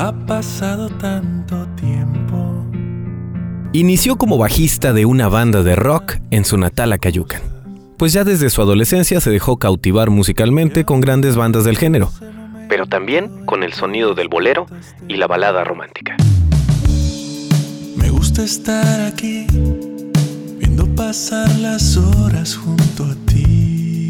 Ha pasado tanto tiempo. Inició como bajista de una banda de rock en su natal Acayucan. Pues ya desde su adolescencia se dejó cautivar musicalmente con grandes bandas del género, pero también con el sonido del bolero y la balada romántica. Me gusta estar aquí, viendo pasar las horas junto a ti.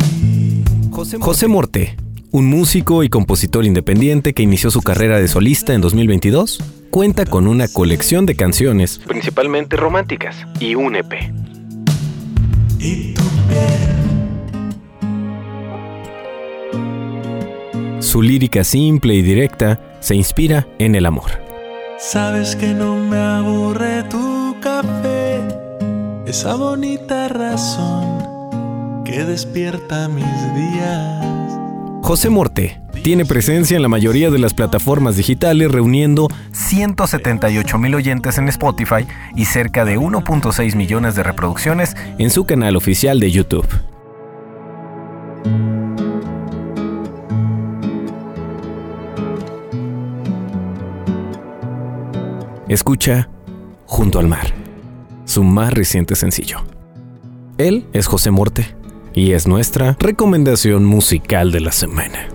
José Morte, un músico y compositor independiente que inició su carrera de solista en 2022, cuenta con una colección de canciones, principalmente románticas, y un EP. Y Su lírica simple y directa se inspira en el amor. sabes que no me aburre tu café. Esa bonita razón que despierta mis días. José Morte tiene presencia en la mayoría de las plataformas digitales, reuniendo 178 mil oyentes en Spotify y cerca de 1.6 millones de reproducciones en su canal oficial de YouTube. Escucha Junto al Mar, su más reciente sencillo. Él es José Morte y es nuestra recomendación musical de la semana.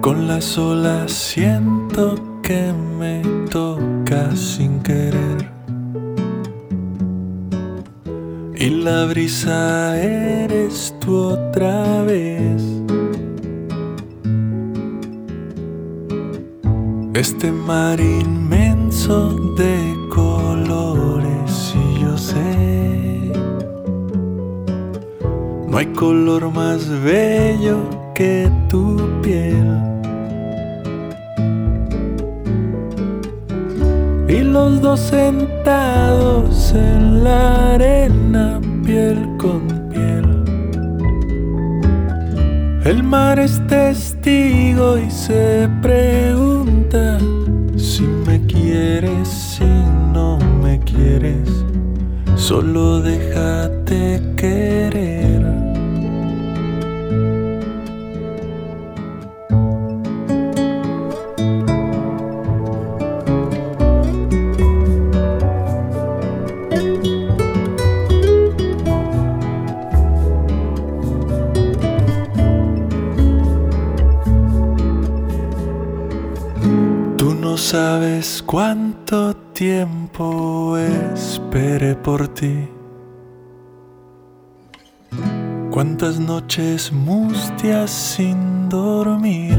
Con las olas siento que me toca sin querer. Y la brisa eres tú otra vez. Este mar inmenso de hay color más bello que tu piel. Y los dos sentados en la arena, piel con piel. El mar es testigo y se pregunta si me quieres, si no me quieres. Solo déjate sabes cuánto tiempo esperé por ti. Cuántas noches mustias sin dormir.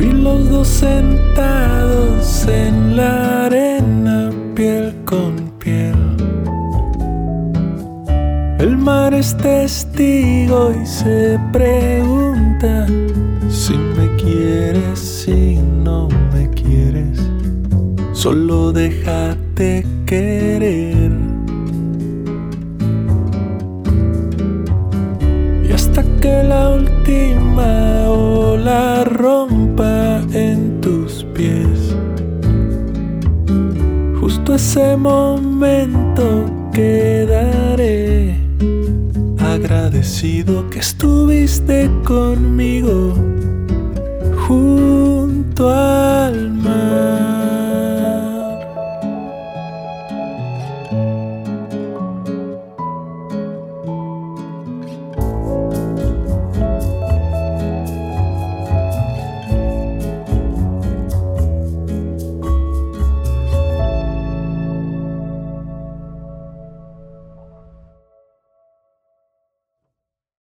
Y los dos sentados en la arena, piel con El mar es testigo y se pregunta si me quieres, si no me quieres. Solo déjate querer. Y hasta que la última ola rompa en tus pies. Justo ese momento quedaré agradecido que estuviste conmigo.